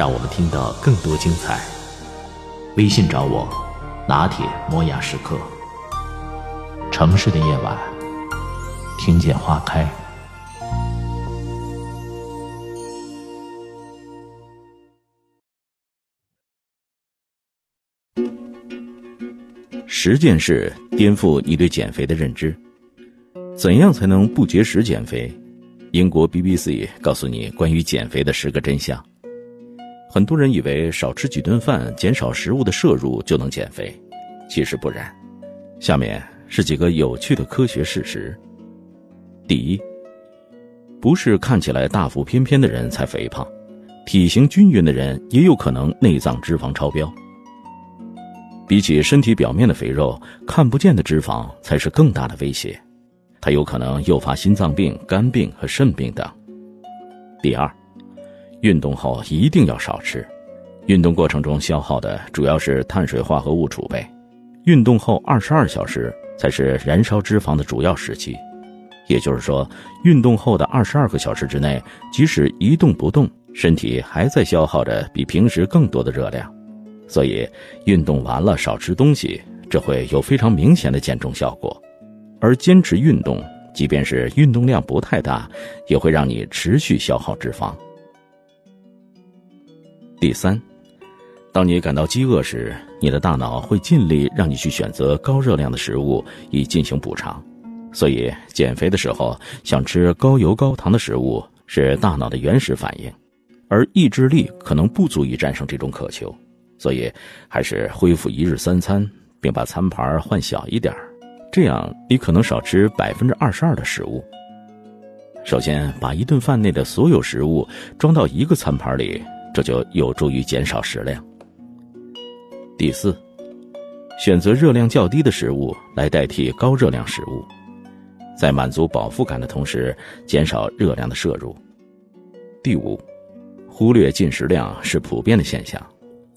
让我们听到更多精彩。微信找我，拿铁磨牙时刻。城市的夜晚，听见花开。十件事颠覆你对减肥的认知。怎样才能不节食减肥？英国 BBC 告诉你关于减肥的十个真相。很多人以为少吃几顿饭、减少食物的摄入就能减肥，其实不然。下面是几个有趣的科学事实。第一，不是看起来大腹翩翩的人才肥胖，体型均匀的人也有可能内脏脂肪超标。比起身体表面的肥肉，看不见的脂肪才是更大的威胁，它有可能诱发心脏病、肝病和肾病等。第二，运动后一定要少吃，运动过程中消耗的主要是碳水化合物储备，运动后二十二小时才是燃烧脂肪的主要时期，也就是说，运动后的二十二个小时之内，即使一动不动，身体还在消耗着比平时更多的热量。所以，运动完了少吃东西，这会有非常明显的减重效果。而坚持运动，即便是运动量不太大，也会让你持续消耗脂肪。第三，当你感到饥饿时，你的大脑会尽力让你去选择高热量的食物以进行补偿。所以，减肥的时候想吃高油高糖的食物是大脑的原始反应，而意志力可能不足以战胜这种渴求。所以，还是恢复一日三餐，并把餐盘换小一点这样你可能少吃百分之二十二的食物。首先，把一顿饭内的所有食物装到一个餐盘里，这就有助于减少食量。第四，选择热量较低的食物来代替高热量食物，在满足饱腹感的同时，减少热量的摄入。第五，忽略进食量是普遍的现象。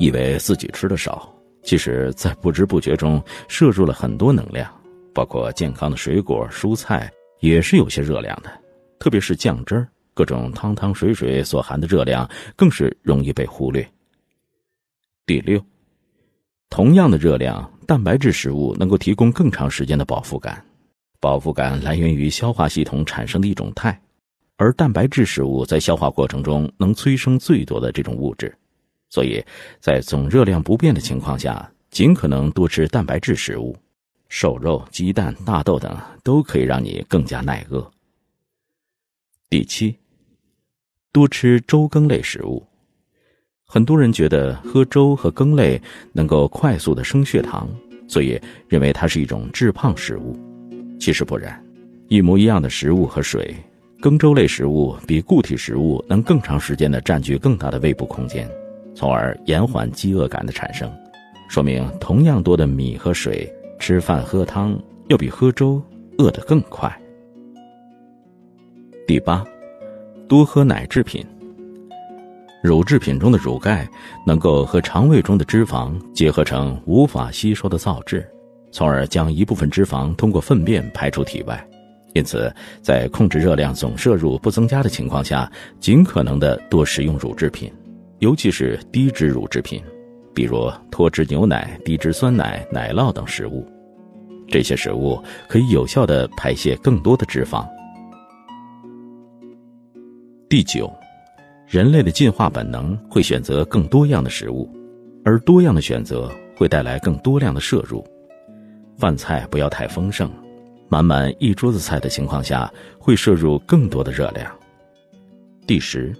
以为自己吃的少，其实，在不知不觉中摄入了很多能量，包括健康的水果、蔬菜也是有些热量的，特别是酱汁儿、各种汤汤水水所含的热量更是容易被忽略。第六，同样的热量，蛋白质食物能够提供更长时间的饱腹感，饱腹感来源于消化系统产生的一种肽，而蛋白质食物在消化过程中能催生最多的这种物质。所以，在总热量不变的情况下，尽可能多吃蛋白质食物，瘦肉、鸡蛋、大豆等都可以让你更加耐饿。第七，多吃粥羹类食物。很多人觉得喝粥和羹类能够快速的升血糖，所以认为它是一种致胖食物。其实不然，一模一样的食物和水，羹粥类食物比固体食物能更长时间的占据更大的胃部空间。从而延缓饥饿感的产生，说明同样多的米和水，吃饭喝汤要比喝粥饿得更快。第八，多喝奶制品。乳制品中的乳钙能够和肠胃中的脂肪结合成无法吸收的皂质，从而将一部分脂肪通过粪便排出体外。因此，在控制热量总摄入不增加的情况下，尽可能的多食用乳制品。尤其是低脂乳制品，比如脱脂牛奶、低脂酸奶、奶酪等食物，这些食物可以有效的排泄更多的脂肪。第九，人类的进化本能会选择更多样的食物，而多样的选择会带来更多量的摄入。饭菜不要太丰盛，满满一桌子菜的情况下会摄入更多的热量。第十。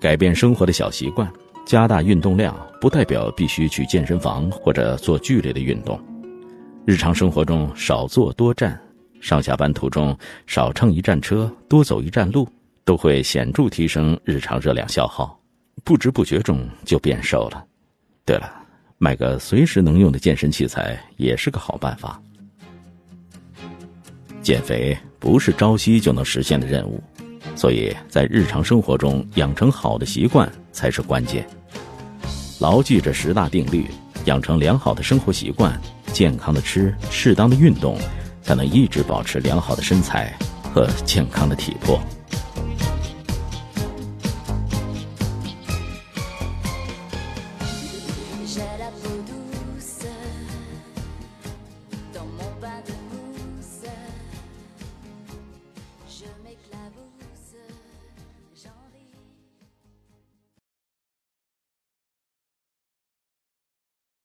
改变生活的小习惯，加大运动量，不代表必须去健身房或者做剧烈的运动。日常生活中少坐多站，上下班途中少乘一站车，多走一站路，都会显著提升日常热量消耗，不知不觉中就变瘦了。对了，买个随时能用的健身器材也是个好办法。减肥不是朝夕就能实现的任务，所以在日常生活中养成好的习惯才是关键。牢记这十大定律，养成良好的生活习惯，健康的吃，适当的运动，才能一直保持良好的身材和健康的体魄。